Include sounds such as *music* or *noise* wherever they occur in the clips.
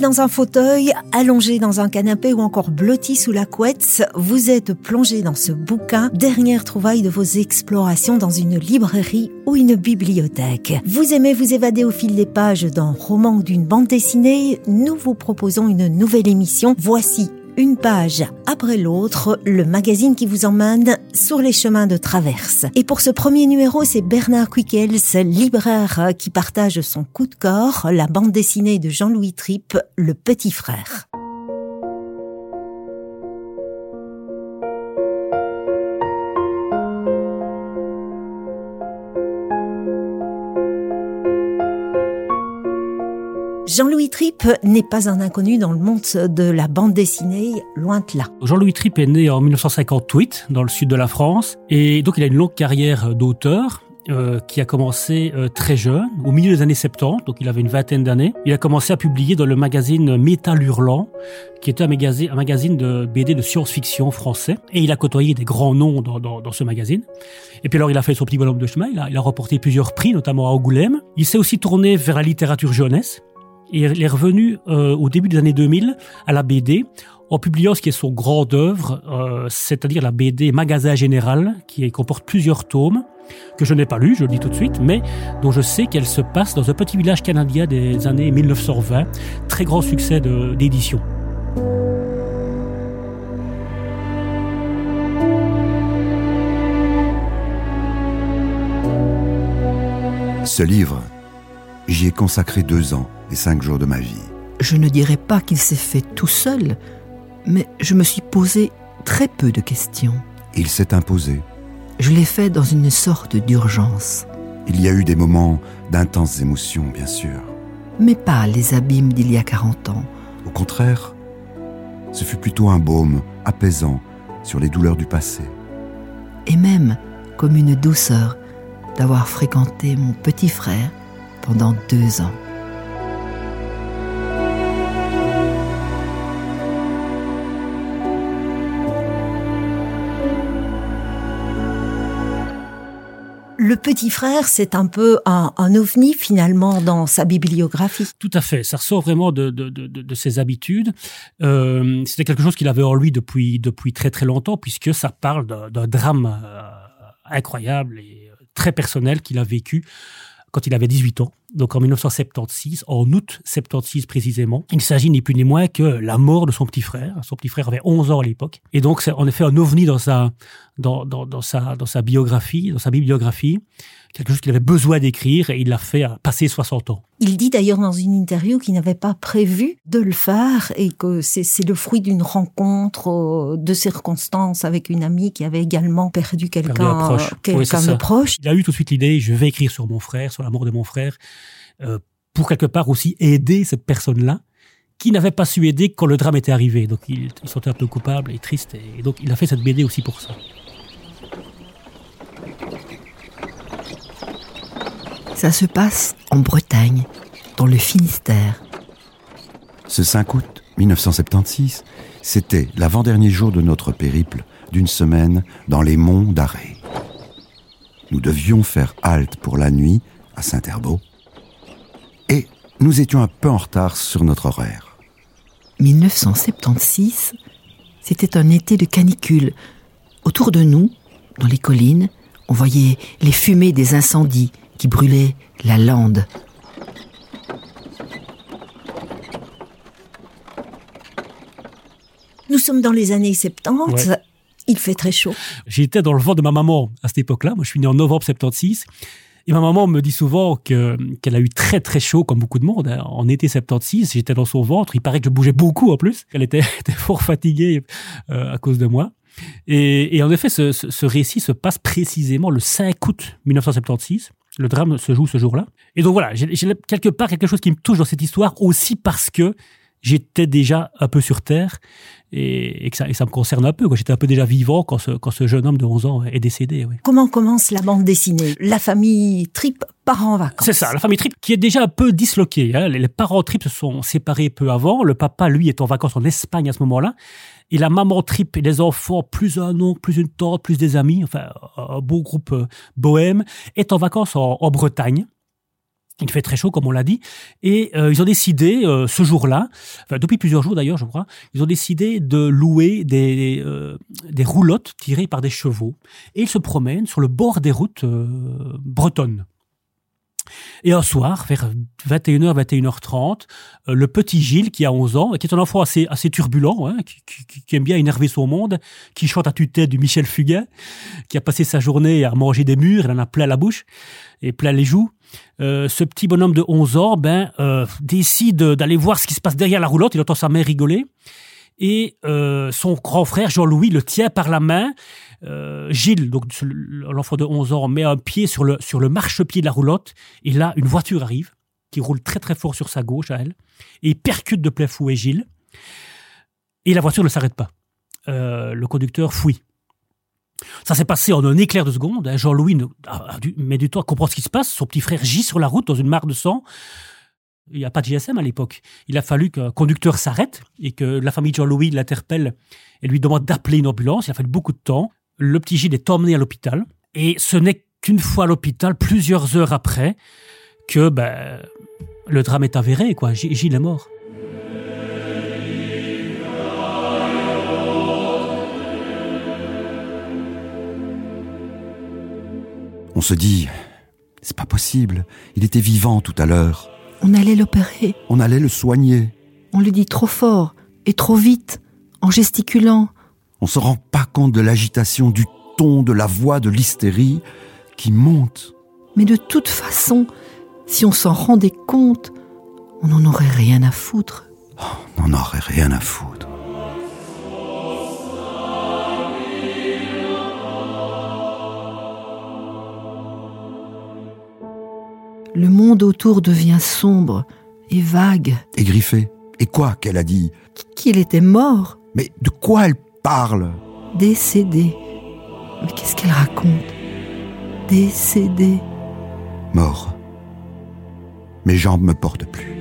Dans un fauteuil, allongé dans un canapé ou encore blotti sous la couette, vous êtes plongé dans ce bouquin, dernière trouvaille de vos explorations dans une librairie ou une bibliothèque. Vous aimez vous évader au fil des pages d'un roman ou d'une bande dessinée? Nous vous proposons une nouvelle émission. Voici une page après l'autre, le magazine qui vous emmène sur les chemins de traverse. Et pour ce premier numéro, c'est Bernard Quickels, libraire, qui partage son coup de corps, la bande dessinée de Jean-Louis Tripp, Le Petit Frère. Jean-Louis Tripp n'est pas un inconnu dans le monde de la bande dessinée, loin de là. Jean-Louis Tripp est né en 1958 dans le sud de la France et donc il a une longue carrière d'auteur. Euh, qui a commencé euh, très jeune, au milieu des années 70, donc il avait une vingtaine d'années. Il a commencé à publier dans le magazine Métal Hurlant, qui était un magazine, un magazine de BD de science-fiction français. Et il a côtoyé des grands noms dans, dans, dans, ce magazine. Et puis alors il a fait son petit bonhomme de chemin, il a, il a remporté plusieurs prix, notamment à Angoulême. Il s'est aussi tourné vers la littérature jeunesse. Il est revenu euh, au début des années 2000 à la BD en publiant ce qui est son grand œuvre, euh, c'est-à-dire la BD Magasin Général, qui comporte plusieurs tomes que je n'ai pas lu, je le dis tout de suite, mais dont je sais qu'elle se passe dans un petit village canadien des années 1920, très grand succès d'édition. Ce livre, j'y ai consacré deux ans et cinq jours de ma vie. Je ne dirais pas qu'il s'est fait tout seul, mais je me suis posé très peu de questions. Il s'est imposé. Je l'ai fait dans une sorte d'urgence. Il y a eu des moments d'intenses émotions, bien sûr. Mais pas les abîmes d'il y a 40 ans. Au contraire, ce fut plutôt un baume apaisant sur les douleurs du passé. Et même comme une douceur d'avoir fréquenté mon petit frère pendant deux ans. le petit frère, c'est un peu un, ovni finalement dans sa bibliographie. Tout à fait, ça ressort vraiment de, de, ses habitudes. Euh, C'était quelque chose qu'il avait en lui depuis, depuis très très longtemps, puisque ça parle d'un drame euh, incroyable et très personnel qu'il a vécu quand il avait 18 ans, donc en 1976, en août 76 précisément. Il s'agit ni plus ni moins que la mort de son petit frère. Son petit frère avait 11 ans à l'époque. Et donc, c'est en effet un ovni dans sa, dans, dans, dans, sa, dans sa biographie, dans sa bibliographie, quelque chose qu'il avait besoin d'écrire et il l'a fait à passer 60 ans. Il dit d'ailleurs dans une interview qu'il n'avait pas prévu de le faire et que c'est le fruit d'une rencontre euh, de circonstances avec une amie qui avait également perdu quelqu'un quelqu'un de proche. Il a eu tout de suite l'idée, je vais écrire sur mon frère, sur la mort de mon frère, euh, pour quelque part aussi aider cette personne-là qui n'avait pas su aider quand le drame était arrivé. Donc il, il se sentait un peu coupable et triste et donc il a fait cette BD aussi pour ça. Ça se passe en Bretagne, dans le Finistère. Ce 5 août 1976, c'était l'avant-dernier jour de notre périple d'une semaine dans les monts d'Arrée. Nous devions faire halte pour la nuit à Saint-Herbeau et nous étions un peu en retard sur notre horaire. 1976, c'était un été de canicule. Autour de nous, dans les collines, on voyait les fumées des incendies qui brûlait la lande. Nous sommes dans les années 70. Il fait très chaud. J'étais dans le vent de ma maman à cette époque-là. Moi, je suis né en novembre 76. Et ma maman me dit souvent qu'elle a eu très très chaud, comme beaucoup de monde, hein. en été 76. J'étais dans son ventre. Il paraît que je bougeais beaucoup en plus. Elle était, *laughs* fort fatiguée euh, à cause de moi. Et, en effet, ce, ce, récit se passe précisément le 5 août 1976. Le drame se joue ce jour-là. Et donc voilà, j'ai quelque part quelque chose qui me touche dans cette histoire aussi parce que j'étais déjà un peu sur Terre et, que ça, et ça me concerne un peu. J'étais un peu déjà vivant quand ce, quand ce jeune homme de 11 ans est décédé. Comment commence la bande dessinée? La famille Trip part en vacances. C'est ça, la famille Trip qui est déjà un peu disloquée. Hein. Les, parents Trip se sont séparés peu avant. Le papa, lui, est en vacances en Espagne à ce moment-là. Et la maman Trip et les enfants, plus un oncle, plus une tante, plus des amis, enfin un beau groupe euh, bohème, est en vacances en, en Bretagne. Il fait très chaud, comme on l'a dit, et euh, ils ont décidé euh, ce jour-là, enfin, depuis plusieurs jours d'ailleurs, je crois, ils ont décidé de louer des, euh, des roulottes tirées par des chevaux, et ils se promènent sur le bord des routes bretonnes. Et un soir, vers 21h, 21h30, le petit Gilles, qui a 11 ans, qui est un enfant assez, assez turbulent, hein, qui, qui, qui, aime bien énerver son monde, qui chante à tue-tête du Michel Fugain, qui a passé sa journée à manger des murs, il en a plein la bouche et plein les joues, euh, ce petit bonhomme de 11 ans ben, euh, décide d'aller voir ce qui se passe derrière la roulotte, il entend sa mère rigoler, et euh, son grand frère Jean-Louis le tient par la main, Gilles, donc l'enfant de 11 ans, met un pied sur le, sur le marchepied de la roulotte, et là, une voiture arrive, qui roule très très fort sur sa gauche à elle, et percute de plein fouet Gilles, et la voiture ne s'arrête pas. Le conducteur fuit. Ça s'est passé en un éclair de seconde. Hein. Jean-Louis met du temps à comprendre ce qui se passe. Son petit frère gît sur la route dans une mare de sang. Il n'y a pas de GSM à l'époque. Il a fallu qu'un conducteur s'arrête et que la famille de Jean-Louis l'interpelle et lui demande d'appeler une ambulance. Il a fallu beaucoup de temps. Le petit Gilles est emmené à l'hôpital. Et ce n'est qu'une fois à l'hôpital, plusieurs heures après, que ben, le drame est avéré. Quoi. Gilles est mort. On se dit, c'est pas possible, il était vivant tout à l'heure. On allait l'opérer. On allait le soigner. On le dit trop fort et trop vite, en gesticulant. On se rend pas compte de l'agitation, du ton, de la voix, de l'hystérie qui monte. Mais de toute façon, si on s'en rendait compte, on n'en aurait rien à foutre. Oh, on n'en aurait rien à foutre. Le monde autour devient sombre et vague. Et griffé. Et quoi qu'elle a dit Qu'il était mort. Mais de quoi elle parle Décédé. Mais qu'est-ce qu'elle raconte Décédé. Mort. Mes jambes me portent plus.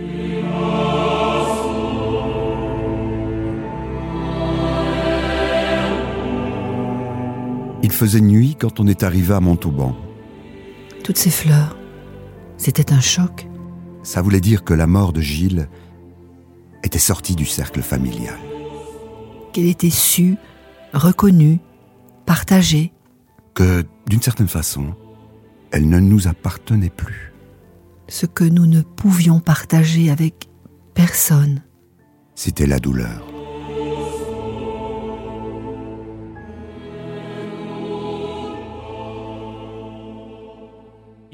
Il faisait nuit quand on est arrivé à Montauban. Toutes ces fleurs, c'était un choc. Ça voulait dire que la mort de Gilles était sortie du cercle familial. Qu'elle était sue, reconnue, partagée. Que, d'une certaine façon, elle ne nous appartenait plus. Ce que nous ne pouvions partager avec personne. C'était la douleur.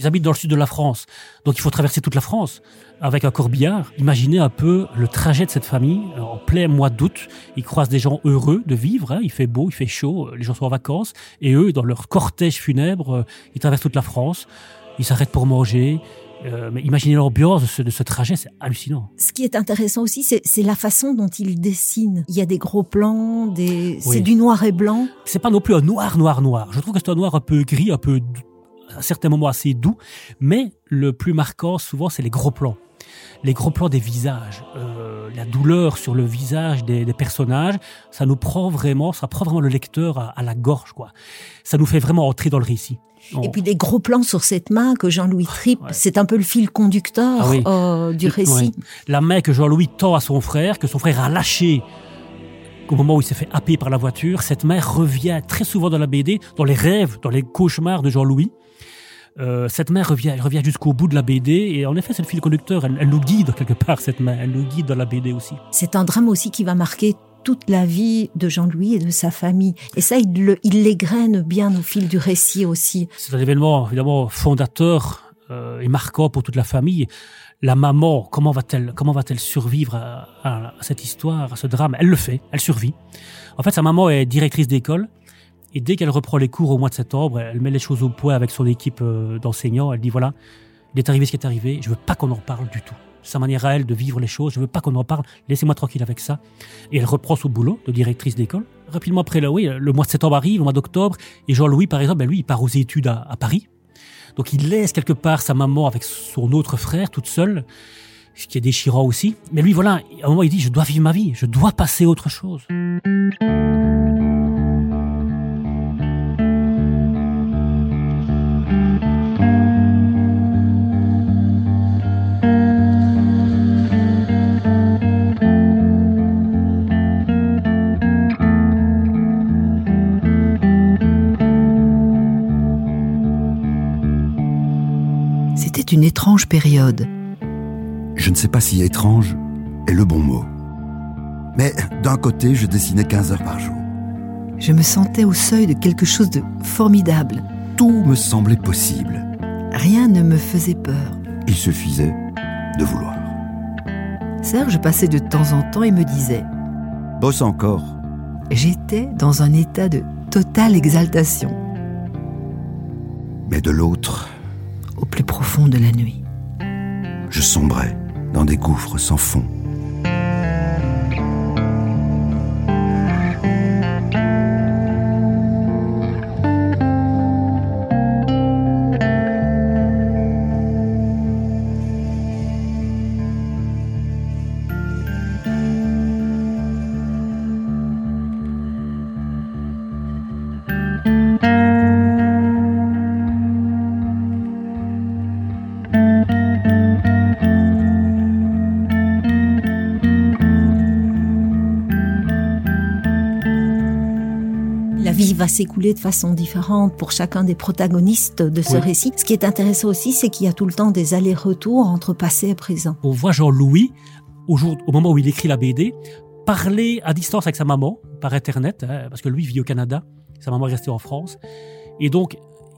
Ils habitent dans le sud de la France, donc il faut traverser toute la France avec un corbillard. Imaginez un peu le trajet de cette famille en plein mois d'août. Ils croisent des gens heureux de vivre, hein. il fait beau, il fait chaud, les gens sont en vacances, et eux, dans leur cortège funèbre, euh, ils traversent toute la France, ils s'arrêtent pour manger. Euh, mais imaginez l'ambiance de ce, de ce trajet, c'est hallucinant. Ce qui est intéressant aussi, c'est la façon dont ils dessinent. Il y a des gros plans, des... c'est du noir et blanc. C'est pas non plus un noir, noir, noir. Je trouve que c'est un noir un peu gris, un peu à certains moments assez doux, mais le plus marquant souvent c'est les gros plans. Les gros plans des visages, euh, la douleur sur le visage des, des, personnages, ça nous prend vraiment, ça prend vraiment le lecteur à, à la gorge, quoi. Ça nous fait vraiment entrer dans le récit. Et puis des gros plans sur cette main que Jean-Louis tripe, ouais. c'est un peu le fil conducteur ah oui. euh, du récit. La main que Jean-Louis tend à son frère, que son frère a lâché au moment où il s'est fait happer par la voiture, cette main revient très souvent dans la BD, dans les rêves, dans les cauchemars de Jean-Louis. Euh, cette main revient, elle revient jusqu'au bout de la BD et en effet c'est le fil conducteur, elle, elle, nous guide quelque part cette main, elle nous guide dans la BD aussi. C'est un drame aussi qui va marquer toute la vie de Jean-Louis et de sa famille et ça il, l'égrène bien au fil du récit aussi. C'est un événement évidemment fondateur euh, et marquant pour toute la famille. La maman, comment va-t-elle, comment va-t-elle survivre à, à, à cette histoire, à ce drame? Elle le fait, elle survit. En fait, sa maman est directrice d'école et dès qu'elle reprend les cours au mois de septembre, elle met les choses au point avec son équipe euh, d'enseignants. Elle dit voilà, il est arrivé ce qui est arrivé. Je veux pas qu'on en parle du tout. Sa manière à elle de vivre les choses. Je veux pas qu'on en parle. Laissez-moi tranquille avec ça. Et elle reprend son boulot de directrice d'école. Rapidement après, là, oui, le mois de septembre arrive, le mois d'octobre. Et Jean-Louis, par exemple, ben lui, il part aux études à, Paris. Donc il laisse quelque part sa maman avec son autre frère, toute seule ce qui est déchirant aussi. Mais lui, voilà, à un moment, il dit, je dois vivre ma vie, je dois passer à autre chose. Une étrange période. Je ne sais pas si étrange est le bon mot. Mais d'un côté, je dessinais 15 heures par jour. Je me sentais au seuil de quelque chose de formidable. Tout me semblait possible. Rien ne me faisait peur. Il suffisait de vouloir. Serge passait de temps en temps et me disait Bosse encore. J'étais dans un état de totale exaltation. Mais de l'autre, Au plus profond de la nuit. je sombrais dans des gouffres sans fond. Va s'écouler de façon différente pour chacun des protagonistes de ce Oui. récit. Ce qui est intéressant aussi, c'est qu'il y a tout le temps des allers-retours entre passé et présent. On voit Jean-Louis, au, jour- au moment où il écrit la BD, parler à distance avec sa maman, par Internet, hein, parce que lui vit au Canada, sa maman est restée en France. Et donc,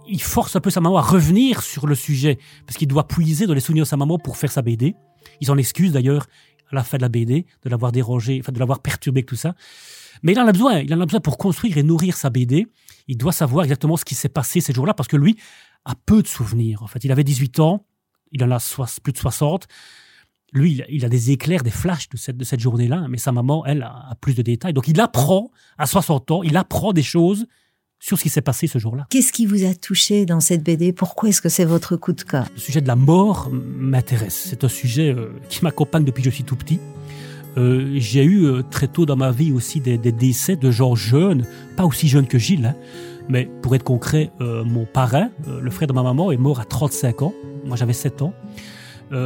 il force un peu sa maman à revenir sur le sujet, parce qu'il doit puiser dans les souvenirs de sa maman pour faire sa BD. Il s'en excuse d'ailleurs à la fin de la BD, de l'avoir dérangé, de l'avoir perturbé tout ça. Mais il en a besoin, il en a besoin pour construire et nourrir sa BD. Il doit savoir exactement ce qui s'est passé ces jours-là, parce que lui a peu de souvenirs. En fait, il avait 18 ans, il en a plus de 60. Lui, il a, des éclairs, des flashs de cette, de cette journée-là, mais sa maman, elle, a, a plus de détails. Donc il apprend, à 60 ans, il apprend des choses sur ce qui s'est passé ce jour-là. Qu'est-ce qui vous a touché dans cette BD Pourquoi est-ce que c'est votre coup de cœur? Le sujet de la mort m'intéresse. C'est un sujet euh, qui m'accompagne depuis que je suis tout petit. Euh, j'ai eu euh, très tôt dans ma vie aussi des, des décès de gens jeunes, pas aussi jeunes que Gilles, hein, mais pour être concret, euh, mon parrain, euh, le frère de ma maman, est mort à 35 ans. Moi, j'avais 7 ans.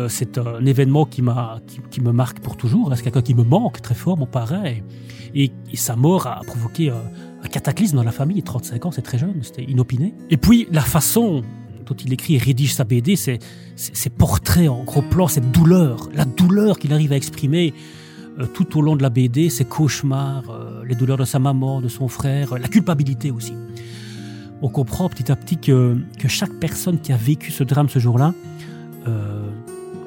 C'est un événement qui, m'a, qui, qui me marque pour toujours. C'est quelqu'un qui me manque très fort, mon parrain. Et, et- et sa mort a provoqué un, cataclysme dans la famille. 35 ans, c'est très jeune, c'était inopiné. Et puis, la façon dont il écrit et rédige sa BD, c'est ces ces portraits en gros plan, cette douleur, la douleur qu'il arrive à exprimer euh, tout au long de la BD, ses cauchemars, euh, les douleurs de sa maman, de son frère, euh, la culpabilité aussi. On comprend petit à petit que, que chaque personne qui a vécu ce drame ce jour-là, euh,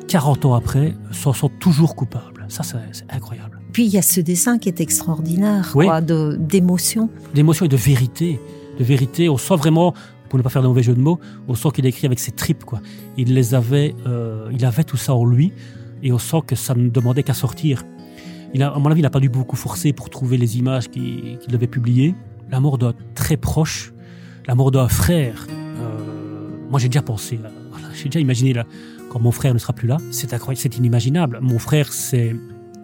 40 ans après, s'en sent toujours coupable. Ça, c'est incroyable. Puis il y a ce dessin qui est extraordinaire, Oui. quoi, de d'émotion. d'émotion et de vérité. De vérité, on sent vraiment, pour ne pas faire de mauvais jeu de mots, on sent qu'il écrit avec ses tripes. Quoi. Il les avait, euh, il avait tout ça en lui, et on sent que ça ne demandait qu'à sortir. Il a, à mon avis, il n'a pas dû beaucoup forcer pour trouver les images qu'il devait publier. La mort d'un très proche, la mort d'un frère. euh, moi, j'ai déjà pensé, voilà, j'ai déjà imaginé là, quand mon frère ne sera plus là. C'est incroyable, c'est inimaginable. Mon frère, c'est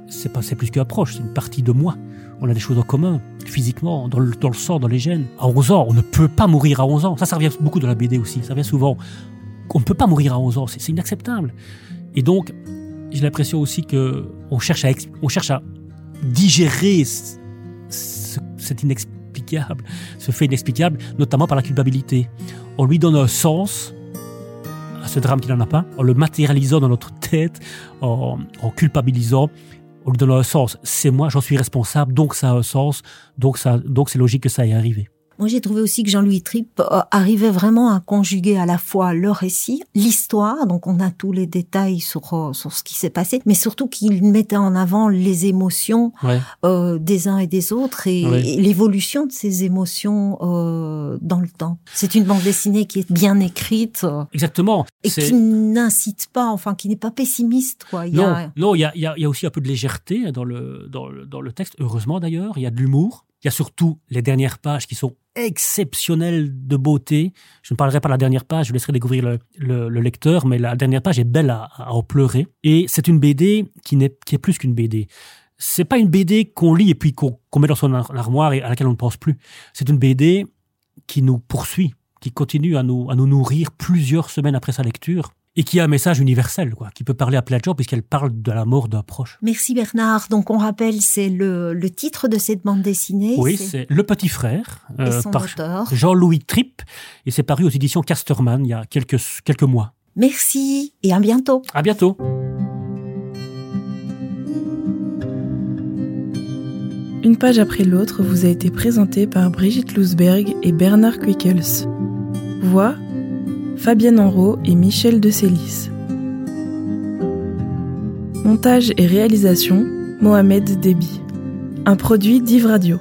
c'est pas c'est plus qu'un proche, c'est une partie de moi. On a des choses en commun, physiquement, dans le, dans le sang, dans les gènes. À 11 ans, on ne peut pas mourir à 11 ans. Ça, ça revient beaucoup dans la BD aussi. Ça revient souvent. On ne peut pas mourir à 11 ans. C'est inacceptable. Et donc, j'ai l'impression aussi que on cherche à, on cherche à digérer ce, ce- cet inexplicable, ce fait inexplicable, notamment par la culpabilité. On lui donne un sens à ce drame qu'il n'en a pas, en le matérialisant dans notre tête, en culpabilisant, lui donnant un sens. C'est moi, j'en suis responsable, donc ça a un sens, donc ça, donc c'est logique que ça ait arrivé. Moi, j'ai trouvé aussi que Jean-Louis Tripp euh, arrivait vraiment à conjuguer à la fois le récit, l'histoire, donc on a tous les détails sur, euh, sur ce qui s'est passé, mais surtout qu'il mettait en avant les émotions Ouais. euh, des uns et des autres et, Ouais. et l'évolution de ces émotions euh, dans le temps. C'est une bande dessinée qui est bien écrite Exactement. et qui n'incite pas, enfin qui n'est pas pessimiste. Quoi. Il Non, a- non, il y a, y a- y a aussi un peu de légèreté dans le, dans le, dans le texte, heureusement d'ailleurs. Il y a de l'humour. Il y a surtout les dernières pages qui sont exceptionnelles de beauté. Je ne parlerai pas de la dernière page, je laisserai découvrir le, le- le lecteur, mais la dernière page est belle à, en pleurer. Et c'est une BD qui, n'est, qui est plus qu'une BD. C'est pas une BD qu'on lit et puis qu'on, met dans son ar- armoire et à laquelle on ne pense plus. C'est une BD qui nous poursuit, qui continue à nous, à nous nourrir plusieurs semaines après sa lecture et qui a un message universel, quoi, qui peut parler à plein de gens puisqu'elle parle de la mort d'un proche. Merci Bernard. Donc on rappelle, c'est le, le titre de cette bande dessinée. Oui, c'est Le Petit Frère, et euh, son par auteur. Jean-Louis Tripp, et c'est paru aux éditions Casterman il y a quelques, quelques mois. Merci et à bientôt. À bientôt. Une page après l'autre vous a été présentée par Brigitte Lousberg et Bernard Quickels. Voix Fabienne Enrault et Michel de Célis. Montage et réalisation Mohamed Déby. Un produit d'Yves Radio.